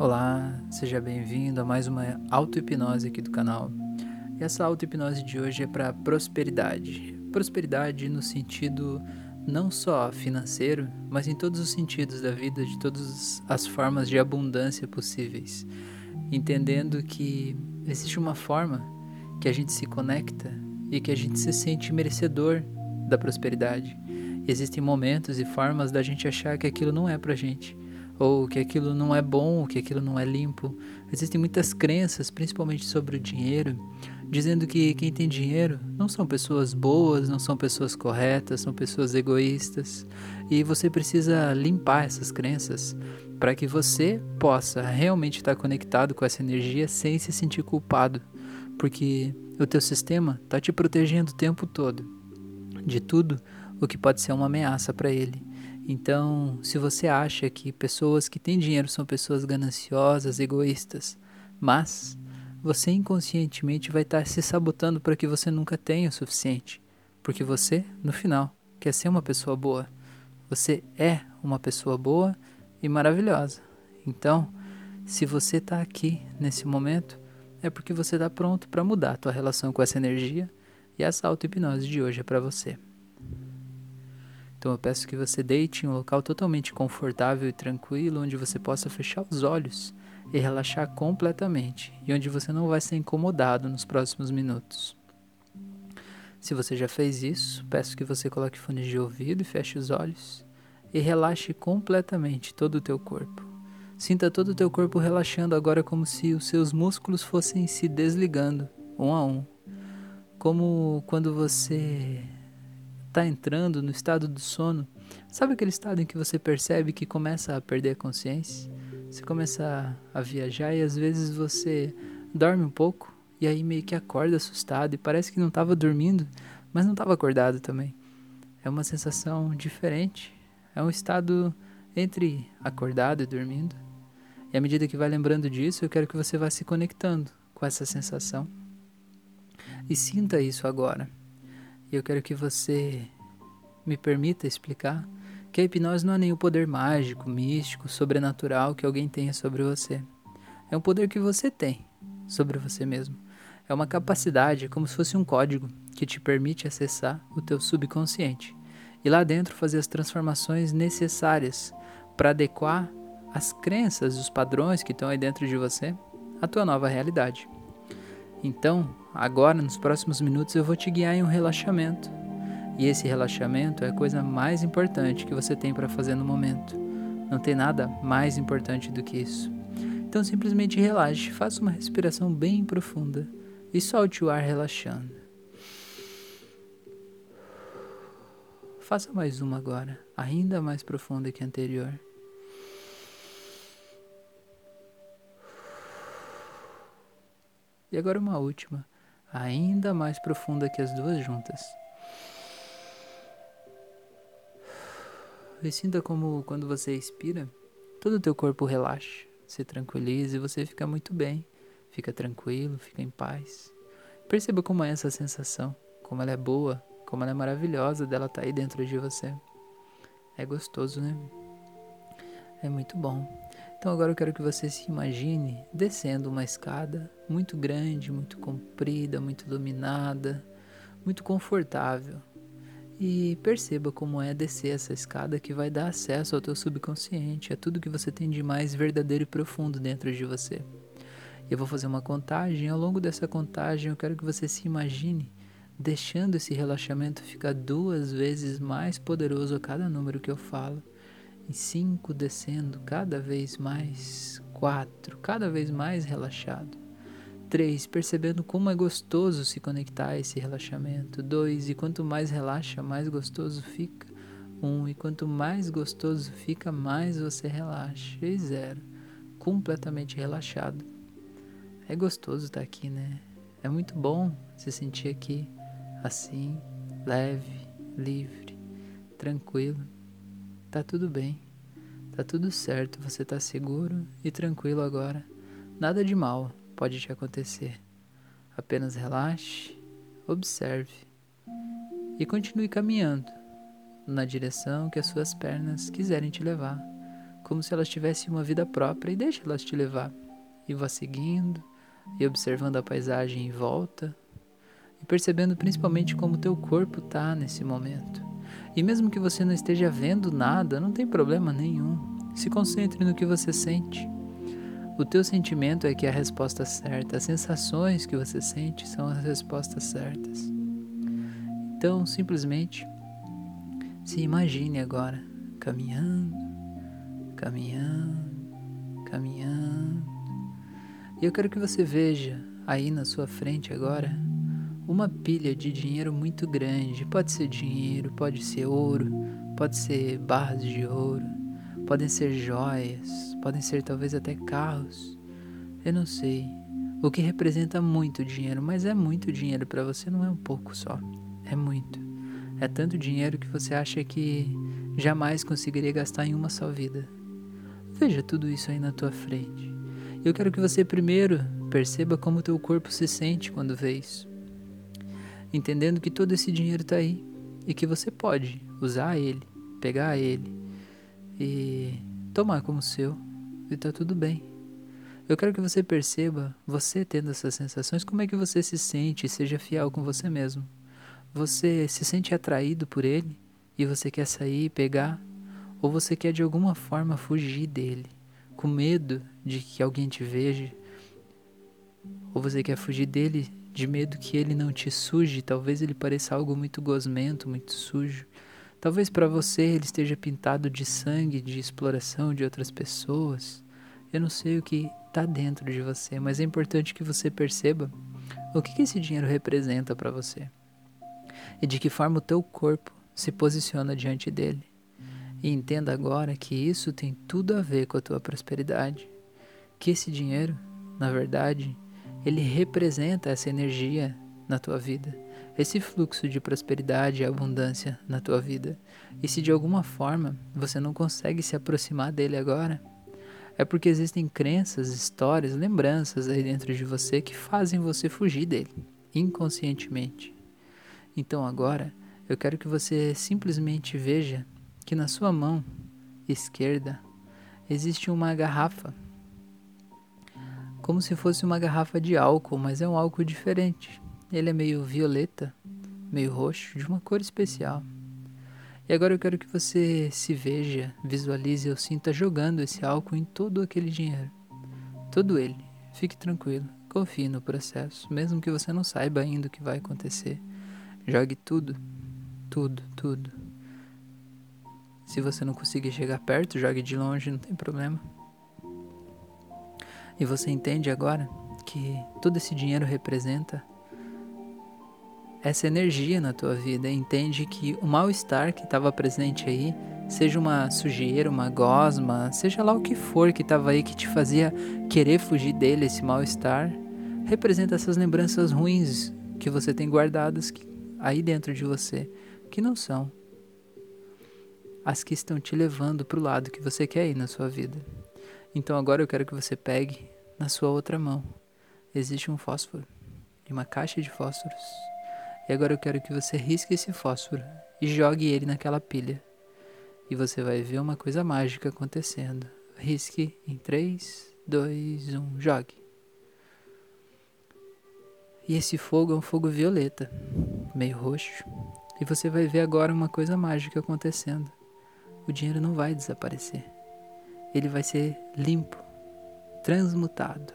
Olá, seja bem-vindo a mais uma auto-hipnose aqui do canal. E essa auto-hipnose de hoje é para prosperidade. Prosperidade no sentido não só financeiro, mas em todos os sentidos da vida, de todas as formas de abundância possíveis. Entendendo que existe uma forma que a gente se conecta e que a gente se sente merecedor da prosperidade. Existem momentos e formas da gente achar que aquilo não é pra gente ou que aquilo não é bom, que aquilo não é limpo. Existem muitas crenças, principalmente sobre o dinheiro, dizendo que quem tem dinheiro não são pessoas boas, não são pessoas corretas, são pessoas egoístas. E você precisa limpar essas crenças para que você possa realmente estar conectado com essa energia sem se sentir culpado, porque o teu sistema está te protegendo o tempo todo de tudo o que pode ser uma ameaça para ele. Então, se você acha que pessoas que têm dinheiro são pessoas gananciosas, egoístas, mas você inconscientemente vai estar se sabotando para que você nunca tenha o suficiente, porque você, no final, quer ser uma pessoa boa. Você é uma pessoa boa e maravilhosa. Então, se você está aqui nesse momento, é porque você está pronto para mudar a tua relação com essa energia e essa auto-hipnose de hoje é para você. Então eu peço que você deite em um local totalmente confortável e tranquilo, onde você possa fechar os olhos e relaxar completamente, e onde você não vai ser incomodado nos próximos minutos. Se você já fez isso, peço que você coloque fones de ouvido e feche os olhos e relaxe completamente todo o teu corpo. Sinta todo o teu corpo relaxando agora como se os seus músculos fossem se desligando um a um. Como quando você está entrando no estado do sono, sabe aquele estado em que você percebe que começa a perder a consciência? Você começa a viajar e às vezes você dorme um pouco e aí meio que acorda assustado e parece que não estava dormindo, mas não estava acordado também. É uma sensação diferente, é um estado entre acordado e dormindo. E à medida que vai lembrando disso, eu quero que você vá se conectando com essa sensação. E sinta isso agora. E eu quero que você me permita explicar que a hipnose não é nenhum poder mágico, místico, sobrenatural que alguém tenha sobre você. É um poder que você tem sobre você mesmo. É uma capacidade, como se fosse um código, que te permite acessar o teu subconsciente e lá dentro fazer as transformações necessárias para adequar as crenças, os padrões que estão aí dentro de você à tua nova realidade. Então, agora nos próximos minutos eu vou te guiar em um relaxamento. E esse relaxamento é a coisa mais importante que você tem para fazer no momento. Não tem nada mais importante do que isso. Então simplesmente relaxe, faça uma respiração bem profunda e solte o ar relaxando. Faça mais uma agora, ainda mais profunda que a anterior. E agora uma última, ainda mais profunda que as duas juntas. E sinta como quando você expira, todo o teu corpo relaxa, se tranquiliza e você fica muito bem, fica tranquilo, fica em paz. Perceba como é essa sensação, como ela é boa, como ela é maravilhosa dela estar tá aí dentro de você. É gostoso, né? É muito bom. Então agora eu quero que você se imagine descendo uma escada muito grande, muito comprida, muito iluminada, muito confortável. E perceba como é descer essa escada que vai dar acesso ao teu subconsciente, a tudo que você tem de mais verdadeiro e profundo dentro de você. Eu vou fazer uma contagem, ao longo dessa contagem eu quero que você se imagine deixando esse relaxamento ficar duas vezes mais poderoso a cada número que eu falo e cinco descendo cada vez mais, quatro cada vez mais relaxado, três percebendo como é gostoso se conectar a esse relaxamento, dois e quanto mais relaxa, mais gostoso fica, um e quanto mais gostoso fica, mais você relaxa, e zero, completamente relaxado. É gostoso estar aqui, né? É muito bom se sentir aqui, assim, leve, livre, tranquilo. Tá tudo bem. Tá tudo certo, você tá seguro e tranquilo agora. Nada de mal pode te acontecer. Apenas relaxe, observe e continue caminhando na direção que as suas pernas quiserem te levar. como se elas tivessem uma vida própria e deixa elas te levar. E vá seguindo e observando a paisagem em volta e percebendo principalmente como teu corpo está nesse momento. E mesmo que você não esteja vendo nada, não tem problema nenhum. Se concentre no que você sente. O teu sentimento é que é a resposta certa, as sensações que você sente são as respostas certas. Então, simplesmente se imagine agora caminhando, caminhando, caminhando. E eu quero que você veja aí na sua frente agora uma pilha de dinheiro muito grande. Pode ser dinheiro, pode ser ouro, pode ser barras de ouro, podem ser joias, podem ser talvez até carros. Eu não sei. O que representa muito dinheiro, mas é muito dinheiro para você, não é um pouco só. É muito. É tanto dinheiro que você acha que jamais conseguiria gastar em uma só vida. Veja tudo isso aí na tua frente. Eu quero que você primeiro perceba como teu corpo se sente quando vê isso entendendo que todo esse dinheiro está aí e que você pode usar ele, pegar ele e tomar como seu e tá tudo bem. Eu quero que você perceba, você tendo essas sensações, como é que você se sente e seja fiel com você mesmo. Você se sente atraído por ele e você quer sair e pegar, ou você quer de alguma forma fugir dele, com medo de que alguém te veja, ou você quer fugir dele de medo que ele não te suje, talvez ele pareça algo muito gosmento, muito sujo. Talvez para você ele esteja pintado de sangue, de exploração de outras pessoas. Eu não sei o que está dentro de você, mas é importante que você perceba o que, que esse dinheiro representa para você e de que forma o teu corpo se posiciona diante dele. E entenda agora que isso tem tudo a ver com a tua prosperidade, que esse dinheiro, na verdade, ele representa essa energia na tua vida, esse fluxo de prosperidade e abundância na tua vida. E se de alguma forma você não consegue se aproximar dele agora, é porque existem crenças, histórias, lembranças aí dentro de você que fazem você fugir dele, inconscientemente. Então agora, eu quero que você simplesmente veja que na sua mão esquerda existe uma garrafa como se fosse uma garrafa de álcool, mas é um álcool diferente. Ele é meio violeta, meio roxo, de uma cor especial. E agora eu quero que você se veja, visualize ou sinta jogando esse álcool em todo aquele dinheiro. Todo ele. Fique tranquilo, confie no processo, mesmo que você não saiba ainda o que vai acontecer. Jogue tudo, tudo, tudo. Se você não conseguir chegar perto, jogue de longe, não tem problema. E você entende agora que todo esse dinheiro representa essa energia na tua vida. Entende que o mal-estar que estava presente aí, seja uma sujeira, uma gosma, seja lá o que for que estava aí que te fazia querer fugir dele, esse mal-estar, representa essas lembranças ruins que você tem guardadas aí dentro de você, que não são as que estão te levando para o lado que você quer ir na sua vida. Então agora eu quero que você pegue na sua outra mão. Existe um fósforo e uma caixa de fósforos. E agora eu quero que você risque esse fósforo e jogue ele naquela pilha. E você vai ver uma coisa mágica acontecendo. Risque em 3, 2, 1, jogue. E esse fogo é um fogo violeta, meio roxo. E você vai ver agora uma coisa mágica acontecendo. O dinheiro não vai desaparecer. Ele vai ser limpo, transmutado.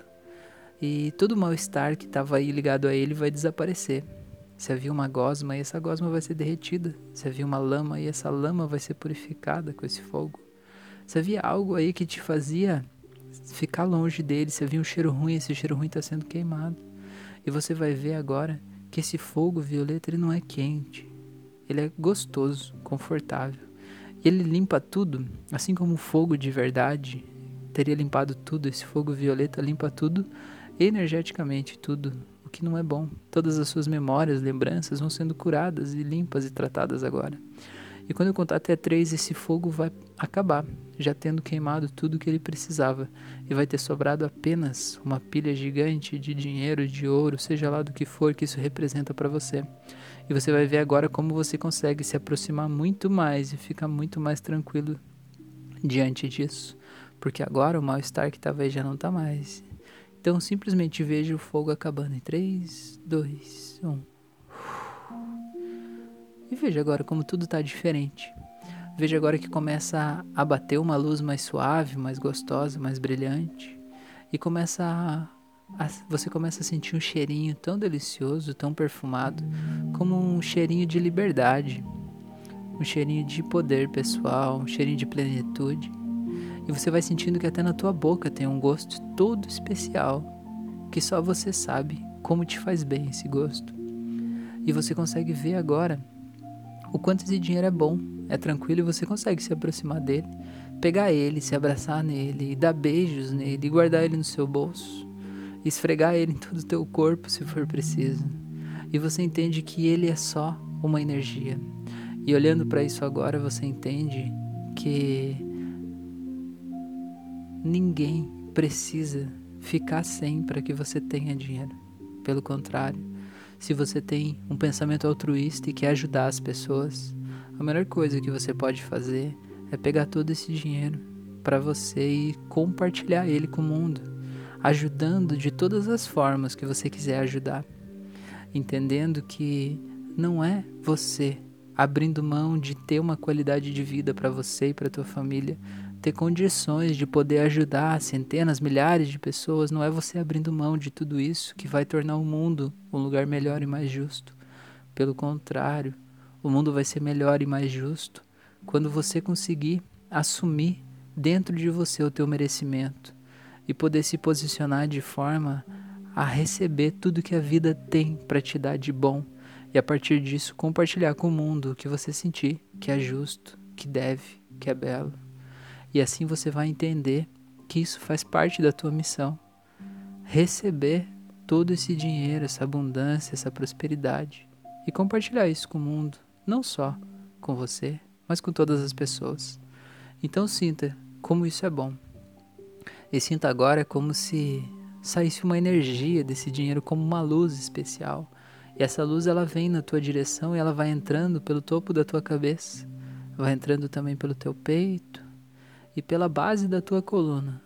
E todo mal-estar que estava aí ligado a ele vai desaparecer. Se havia uma gosma, essa gosma vai ser derretida. Se havia uma lama, essa lama vai ser purificada com esse fogo. Se havia algo aí que te fazia ficar longe dele, se havia um cheiro ruim, esse cheiro ruim está sendo queimado. E você vai ver agora que esse fogo violeta ele não é quente, ele é gostoso, confortável. Ele limpa tudo, assim como o fogo de verdade teria limpado tudo. Esse fogo violeta limpa tudo, energeticamente tudo, o que não é bom. Todas as suas memórias, lembranças vão sendo curadas e limpas e tratadas agora. E quando eu contar até três, esse fogo vai acabar, já tendo queimado tudo que ele precisava, e vai ter sobrado apenas uma pilha gigante de dinheiro, de ouro, seja lá do que for que isso representa para você. E você vai ver agora como você consegue se aproximar muito mais e ficar muito mais tranquilo diante disso. porque agora o mal-estar que aí já não está mais. Então simplesmente veja o fogo acabando em 3, 2, 1. E veja agora como tudo está diferente. Veja agora que começa a bater uma luz mais suave, mais gostosa, mais brilhante. E começa a, você começa a sentir um cheirinho tão delicioso, tão perfumado, como um cheirinho de liberdade, um cheirinho de poder pessoal, um cheirinho de plenitude. E você vai sentindo que até na tua boca tem um gosto todo especial, que só você sabe como te faz bem esse gosto. E você consegue ver agora o quanto esse dinheiro é bom, é tranquilo e você consegue se aproximar dele, pegar ele, se abraçar nele, dar beijos nele, e guardar ele no seu bolso, esfregar ele em todo o teu corpo se for preciso. E você entende que ele é só uma energia. E olhando para isso agora, você entende que Ninguém precisa ficar sem para que você tenha dinheiro. Pelo contrário, se você tem um pensamento altruísta e quer ajudar as pessoas, a melhor coisa que você pode fazer é pegar todo esse dinheiro para você e compartilhar ele com o mundo, ajudando de todas as formas que você quiser ajudar, entendendo que não é você abrindo mão de ter uma qualidade de vida para você e para tua família ter condições de poder ajudar centenas, milhares de pessoas, não é você abrindo mão de tudo isso que vai tornar o mundo um lugar melhor e mais justo. Pelo contrário, o mundo vai ser melhor e mais justo quando você conseguir assumir dentro de você o teu merecimento e poder se posicionar de forma a receber tudo que a vida tem para te dar de bom e a partir disso compartilhar com o mundo o que você sentir que é justo, que deve, que é belo. E assim você vai entender que isso faz parte da tua missão. Receber todo esse dinheiro, essa abundância, essa prosperidade e compartilhar isso com o mundo, não só com você, mas com todas as pessoas. Então sinta como isso é bom. E sinta agora como se saísse uma energia desse dinheiro como uma luz especial. E essa luz ela vem na tua direção e ela vai entrando pelo topo da tua cabeça, vai entrando também pelo teu peito, e pela base da tua coluna.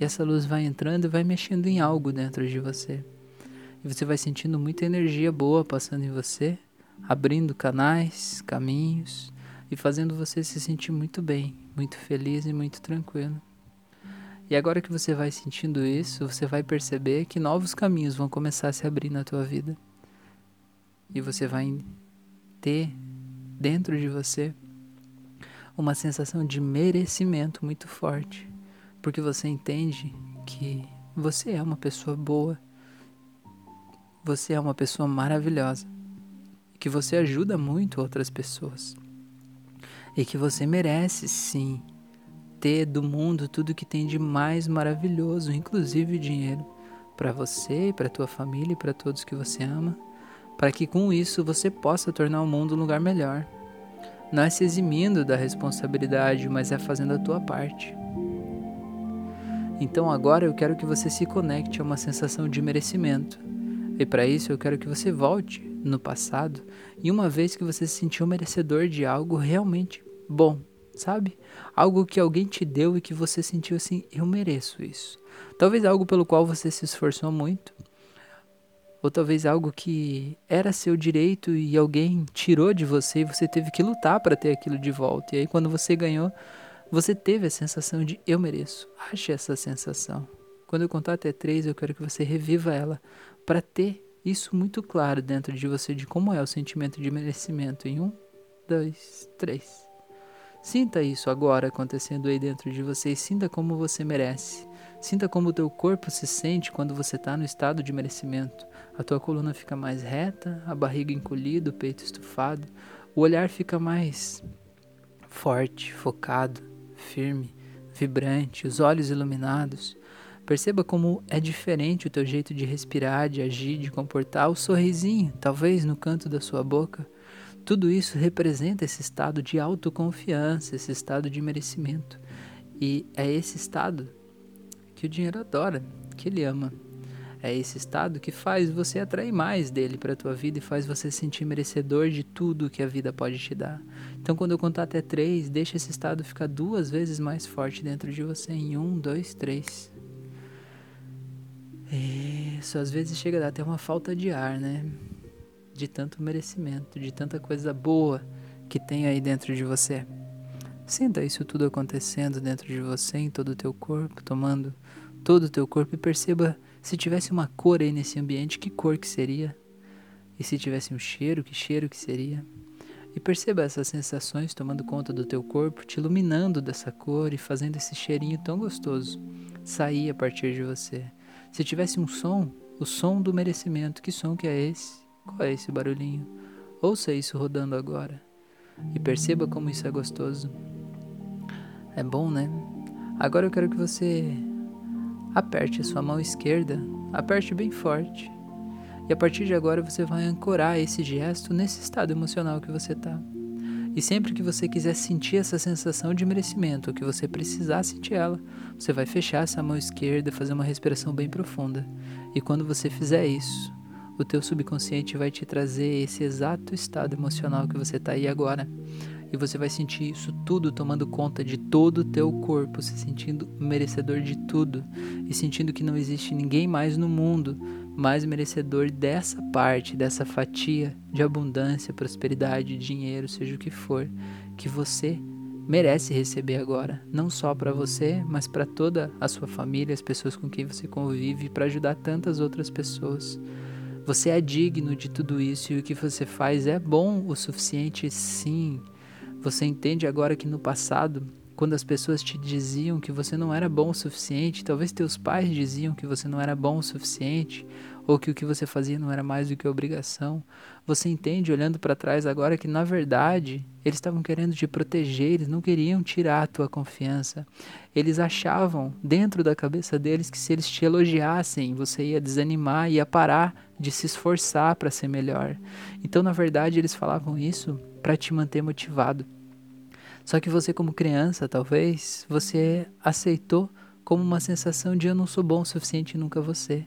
E essa luz vai entrando e vai mexendo em algo dentro de você. E você vai sentindo muita energia boa passando em você, abrindo canais, caminhos e fazendo você se sentir muito bem, muito feliz e muito tranquilo. E agora que você vai sentindo isso, você vai perceber que novos caminhos vão começar a se abrir na tua vida. E você vai ter dentro de você uma sensação de merecimento muito forte, porque você entende que você é uma pessoa boa, você é uma pessoa maravilhosa, que você ajuda muito outras pessoas e que você merece sim ter do mundo tudo que tem de mais maravilhoso, inclusive dinheiro, para você, para tua família e para todos que você ama, para que com isso você possa tornar o mundo um lugar melhor não é se eximindo da responsabilidade, mas é fazendo a tua parte. Então agora eu quero que você se conecte a uma sensação de merecimento. E para isso eu quero que você volte no passado e uma vez que você se sentiu merecedor de algo realmente bom, sabe? Algo que alguém te deu e que você sentiu assim, eu mereço isso. Talvez algo pelo qual você se esforçou muito, ou talvez algo que era seu direito e alguém tirou de você e você teve que lutar para ter aquilo de volta. E aí quando você ganhou, você teve a sensação de eu mereço. Ache essa sensação. Quando eu contar até três, eu quero que você reviva ela para ter isso muito claro dentro de você de como é o sentimento de merecimento. Em um, dois, três. Sinta isso agora acontecendo aí dentro de você e sinta como você merece. Sinta como o teu corpo se sente quando você está no estado de merecimento. A tua coluna fica mais reta, a barriga encolhida, o peito estufado, o olhar fica mais forte, focado, firme, vibrante, os olhos iluminados. Perceba como é diferente o teu jeito de respirar, de agir, de comportar, o sorrisinho, talvez no canto da sua boca. Tudo isso representa esse estado de autoconfiança, esse estado de merecimento. E é esse estado que o dinheiro adora, que ele ama. É esse estado que faz você atrair mais dele para a tua vida e faz você se sentir merecedor de tudo que a vida pode te dar. Então, quando eu contar até três, deixa esse estado ficar duas vezes mais forte dentro de você. Em um, dois, três. Isso, às vezes chega a dar até uma falta de ar, né? De tanto merecimento, de tanta coisa boa que tem aí dentro de você. Sinta isso tudo acontecendo dentro de você, em todo o teu corpo, tomando todo o teu corpo e perceba se tivesse uma cor aí nesse ambiente, que cor que seria? E se tivesse um cheiro, que cheiro que seria? E perceba essas sensações tomando conta do teu corpo, te iluminando dessa cor e fazendo esse cheirinho tão gostoso sair a partir de você. Se tivesse um som, o som do merecimento, que som que é esse? Qual é esse barulhinho? Ouça isso rodando agora e perceba como isso é gostoso. É bom, né? Agora eu quero que você aperte a sua mão esquerda, aperte bem forte. E a partir de agora você vai ancorar esse gesto nesse estado emocional que você está. E sempre que você quiser sentir essa sensação de merecimento, que você precisar sentir ela, você vai fechar essa mão esquerda, fazer uma respiração bem profunda. E quando você fizer isso, o teu subconsciente vai te trazer esse exato estado emocional que você está aí agora. E você vai sentir isso tudo tomando conta de todo o teu corpo, se sentindo merecedor de tudo. E sentindo que não existe ninguém mais no mundo mais merecedor dessa parte, dessa fatia de abundância, prosperidade, dinheiro, seja o que for, que você merece receber agora, não só para você, mas para toda a sua família, as pessoas com quem você convive, para ajudar tantas outras pessoas. Você é digno de tudo isso e o que você faz é bom o suficiente, sim. Você entende agora que no passado, quando as pessoas te diziam que você não era bom o suficiente, talvez teus pais diziam que você não era bom o suficiente, ou que o que você fazia não era mais do que obrigação, você entende olhando para trás agora que na verdade eles estavam querendo te proteger, eles não queriam tirar a tua confiança. Eles achavam dentro da cabeça deles que se eles te elogiassem, você ia desanimar, ia parar de se esforçar para ser melhor. Então, na verdade, eles falavam isso para te manter motivado. Só que você, como criança, talvez, você aceitou como uma sensação de eu não sou bom o suficiente nunca você.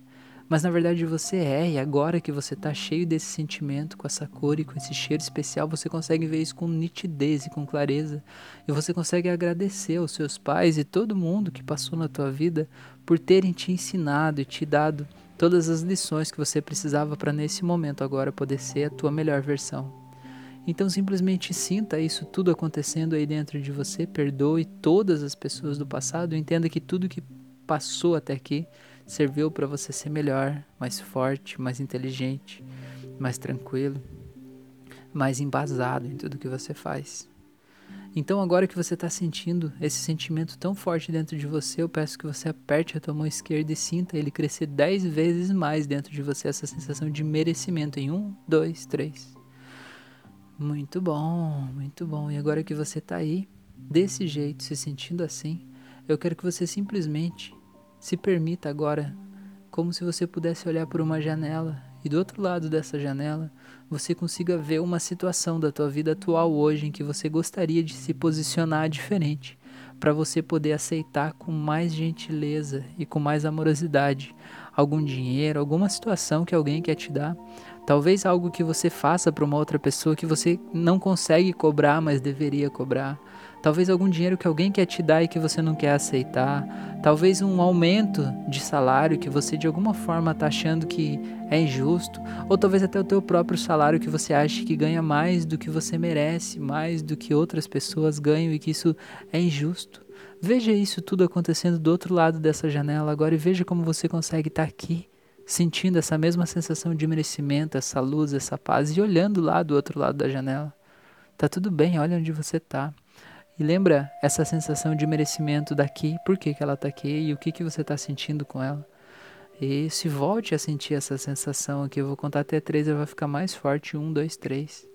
Mas na verdade você é, e agora que você está cheio desse sentimento, com essa cor e com esse cheiro especial, você consegue ver isso com nitidez e com clareza. E você consegue agradecer aos seus pais e todo mundo que passou na tua vida por terem te ensinado e te dado todas as lições que você precisava para nesse momento agora poder ser a tua melhor versão. Então simplesmente sinta isso tudo acontecendo aí dentro de você, perdoe todas as pessoas do passado, entenda que tudo que passou até aqui serviu para você ser melhor, mais forte, mais inteligente, mais tranquilo, mais embasado em tudo que você faz. Então, agora que você está sentindo esse sentimento tão forte dentro de você, eu peço que você aperte a tua mão esquerda e sinta ele crescer dez vezes mais dentro de você, essa sensação de merecimento em um, dois, três. Muito bom, muito bom. E agora que você está aí, desse jeito, se sentindo assim, eu quero que você simplesmente se permita agora, como se você pudesse olhar por uma janela e do outro lado dessa janela você consiga ver uma situação da tua vida atual hoje em que você gostaria de se posicionar diferente, para você poder aceitar com mais gentileza e com mais amorosidade algum dinheiro, alguma situação que alguém quer te dar, talvez algo que você faça para uma outra pessoa que você não consegue cobrar, mas deveria cobrar. Talvez algum dinheiro que alguém quer te dar e que você não quer aceitar. Talvez um aumento de salário que você de alguma forma está achando que é injusto. Ou talvez até o teu próprio salário que você acha que ganha mais do que você merece, mais do que outras pessoas ganham e que isso é injusto. Veja isso tudo acontecendo do outro lado dessa janela agora e veja como você consegue estar aqui, sentindo essa mesma sensação de merecimento, essa luz, essa paz e olhando lá do outro lado da janela. Tá tudo bem, olha onde você tá. E lembra essa sensação de merecimento daqui, por que, que ela tá aqui e o que, que você tá sentindo com ela. E se volte a sentir essa sensação aqui, eu vou contar até três, ela vai ficar mais forte. Um, dois, três.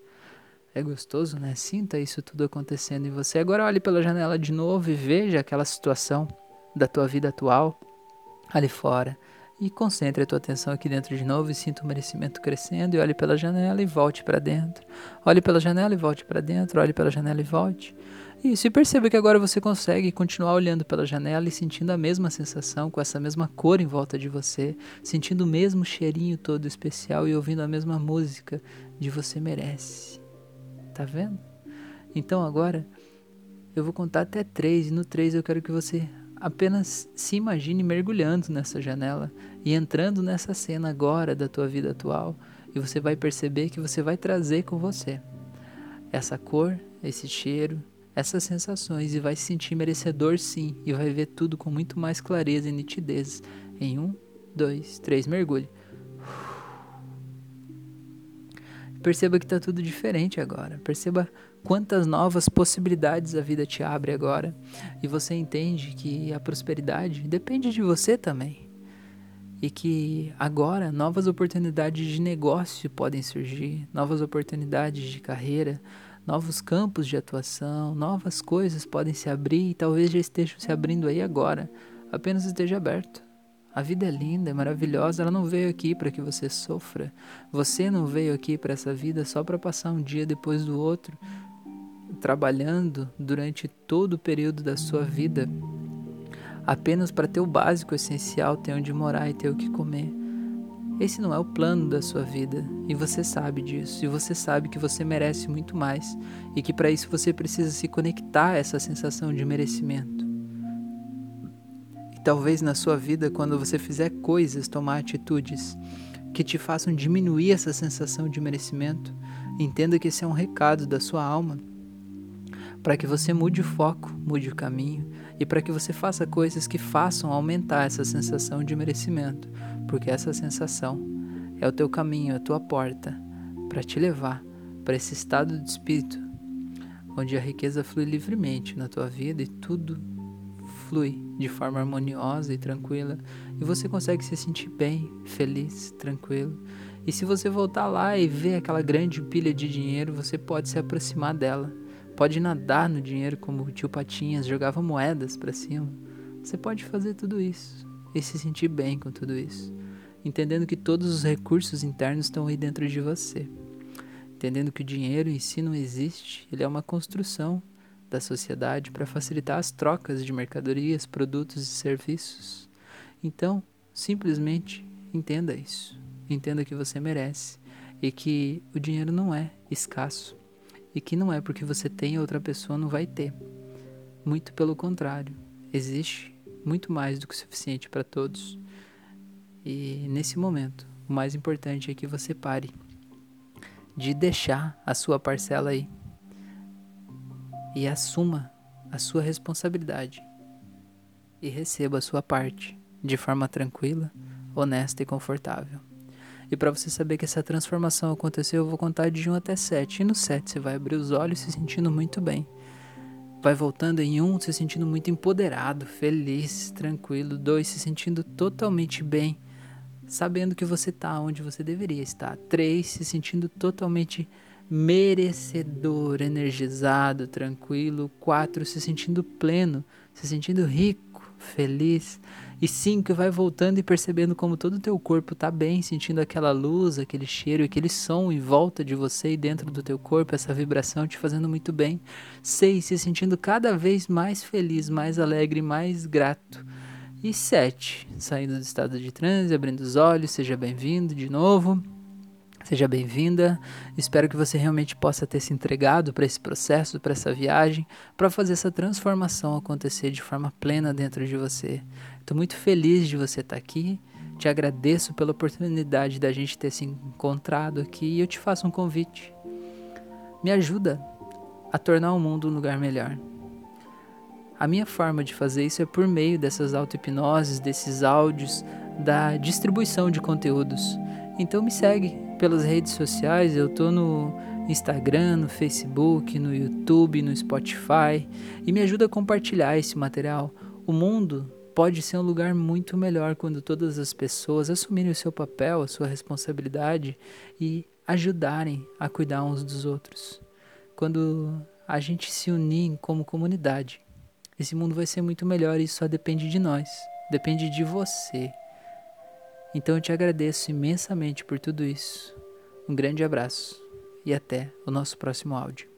É gostoso, né? Sinta isso tudo acontecendo em você. Agora olhe pela janela de novo e veja aquela situação da tua vida atual ali fora. E concentre a tua atenção aqui dentro de novo e sinta o merecimento crescendo e olhe pela janela e volte para dentro. Olhe pela janela e volte para dentro, olhe pela janela e volte. Isso, e perceba que agora você consegue continuar olhando pela janela e sentindo a mesma sensação, com essa mesma cor em volta de você, sentindo o mesmo cheirinho todo especial e ouvindo a mesma música de Você Merece. Tá vendo? Então agora eu vou contar até três, e no três eu quero que você apenas se imagine mergulhando nessa janela e entrando nessa cena agora da tua vida atual, e você vai perceber que você vai trazer com você essa cor, esse cheiro, essas sensações e vai se sentir merecedor sim e vai ver tudo com muito mais clareza e nitidez. Em um, dois, três, mergulhe. Perceba que está tudo diferente agora. Perceba quantas novas possibilidades a vida te abre agora. E você entende que a prosperidade depende de você também. E que agora novas oportunidades de negócio podem surgir, novas oportunidades de carreira, novos campos de atuação, novas coisas podem se abrir e talvez já estejam se abrindo aí agora. Apenas esteja aberto. A vida é linda, é maravilhosa, ela não veio aqui para que você sofra. Você não veio aqui para essa vida só para passar um dia depois do outro, trabalhando durante todo o período da sua vida, apenas para ter o básico essencial, ter onde morar e ter o que comer. Esse não é o plano da sua vida e você sabe disso. E você sabe que você merece muito mais e que para isso você precisa se conectar a essa sensação de merecimento. E talvez na sua vida, quando você fizer coisas, tomar atitudes que te façam diminuir essa sensação de merecimento, entenda que esse é um recado da sua alma para que você mude o foco, mude o caminho e para que você faça coisas que façam aumentar essa sensação de merecimento porque essa sensação é o teu caminho, a tua porta para te levar para esse estado de espírito onde a riqueza flui livremente na tua vida e tudo flui de forma harmoniosa e tranquila e você consegue se sentir bem, feliz, tranquilo. E se você voltar lá e ver aquela grande pilha de dinheiro, você pode se aproximar dela. Pode nadar no dinheiro como o tio Patinhas jogava moedas para cima. Você pode fazer tudo isso e se sentir bem com tudo isso entendendo que todos os recursos internos estão aí dentro de você, entendendo que o dinheiro em si não existe, ele é uma construção da sociedade para facilitar as trocas de mercadorias, produtos e serviços. Então, simplesmente entenda isso, entenda que você merece e que o dinheiro não é escasso e que não é porque você tem outra pessoa não vai ter. Muito pelo contrário, existe muito mais do que o suficiente para todos. E nesse momento, o mais importante é que você pare de deixar a sua parcela aí e assuma a sua responsabilidade e receba a sua parte de forma tranquila, honesta e confortável. E para você saber que essa transformação aconteceu, eu vou contar de 1 até 7. E no 7 você vai abrir os olhos se sentindo muito bem. Vai voltando em 1 se sentindo muito empoderado, feliz, tranquilo. 2 se sentindo totalmente bem sabendo que você está onde você deveria estar. Três, se sentindo totalmente merecedor, energizado, tranquilo. Quatro, se sentindo pleno, se sentindo rico, feliz. E cinco, vai voltando e percebendo como todo o teu corpo está bem, sentindo aquela luz, aquele cheiro, aquele som em volta de você e dentro do teu corpo, essa vibração te fazendo muito bem. Seis, se sentindo cada vez mais feliz, mais alegre, mais grato e 7. Saindo do estado de transe, abrindo os olhos, seja bem-vindo de novo. Seja bem-vinda. Espero que você realmente possa ter se entregado para esse processo, para essa viagem, para fazer essa transformação acontecer de forma plena dentro de você. Estou muito feliz de você estar tá aqui. Te agradeço pela oportunidade da gente ter se encontrado aqui e eu te faço um convite. Me ajuda a tornar o mundo um lugar melhor. A minha forma de fazer isso é por meio dessas auto-hipnoses, desses áudios, da distribuição de conteúdos. Então me segue pelas redes sociais, eu tô no Instagram, no Facebook, no YouTube, no Spotify e me ajuda a compartilhar esse material. O mundo pode ser um lugar muito melhor quando todas as pessoas assumirem o seu papel, a sua responsabilidade e ajudarem a cuidar uns dos outros. Quando a gente se unir como comunidade. Esse mundo vai ser muito melhor e isso só depende de nós. Depende de você. Então eu te agradeço imensamente por tudo isso. Um grande abraço e até o nosso próximo áudio.